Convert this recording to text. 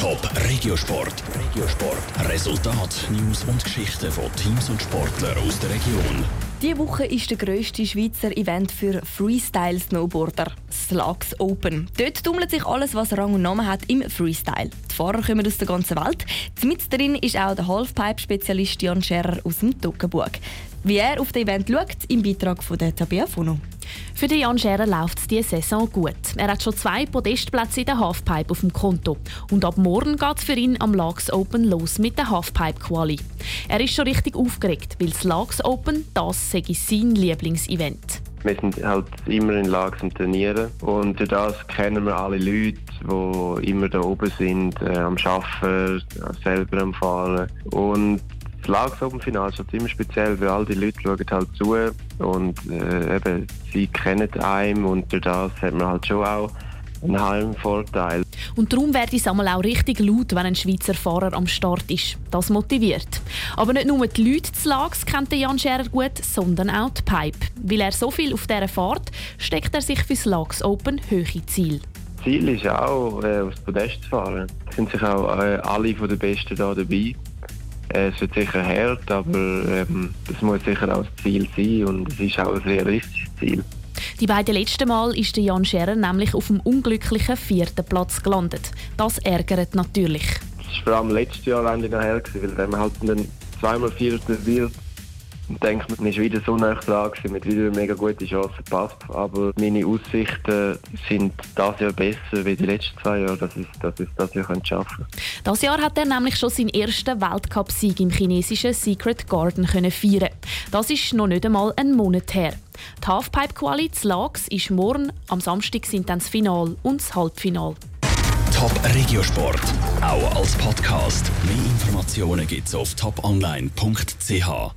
Top Regiosport. Regiosport. Resultat, News und Geschichten von Teams und Sportlern aus der Region. Diese Woche ist der grösste Schweizer Event für Freestyle-Snowboarder, Slugs Open. Dort tummelt sich alles, was Rang und Namen hat, im Freestyle. Die Fahrer kommen aus der ganzen Welt. Mit drin ist auch der Halfpipe-Spezialist Jan Scherer aus dem Toggenburg. Wie er auf das Event schaut, im Beitrag von der Tabea Funo. Für Jan Scherer läuft es diese Saison gut. Er hat schon zwei Podestplätze in der Halfpipe auf dem Konto. Und ab morgen geht es für ihn am Lags Open los mit der Halfpipe-Quali. Er ist schon richtig aufgeregt, weil das Lags Open, das sei sein Lieblingsevent. Wir sind halt immer in Lage zum Trainieren und durch das kennen wir alle Leute, die immer da oben sind, äh, am Arbeiten, selber am Fahren. Und das Lags Open Finale ist halt immer speziell, weil all die Leute schauen halt zu und äh, eben, sie kennen einen und durch das hat man halt schon auch einen Heimvorteil. Und darum werde es einmal auch richtig laut, wenn ein Schweizer Fahrer am Start ist. Das motiviert. Aber nicht nur die Leute des Lags kennt Jan Scherer gut, sondern auch die Pipe. Weil er so viel auf dieser Fahrt, steckt er sich für das Lags Open hohe Ziel. Ziel ist auch, äh, aufs Podest zu fahren. Es sind sich auch äh, alle von den Besten da dabei. Äh, es wird sicher hart, aber ähm, das muss sicher auch das Ziel sein und es ist auch ein realistisches Ziel. Die beiden letzten Mal ist Jan Scherer nämlich auf dem unglücklichen vierten Platz gelandet. Das ärgert natürlich. Das war vor allem letztes Jahr noch her, weil wenn man halt dann zweimal Vierter wird, und denkt, man ist wieder so nah dran gewesen, mit wieder mega gute Chancen gepasst. Aber meine Aussichten sind das Jahr besser wie die letzten zwei Jahre, dass ich, dass ich das Jahr schaffen kann. Das Jahr hat er nämlich schon seinen ersten Weltcup-Sieg im chinesischen Secret Garden können feiern. Das ist noch nicht einmal einen Monat her. Die Halfpipe-Quali zu Lags ist morgen. Am Samstag sind dann das Final und das Halbfinal. Top Regiosport, auch als Podcast. Mehr Informationen gibt's auf toponline.ch.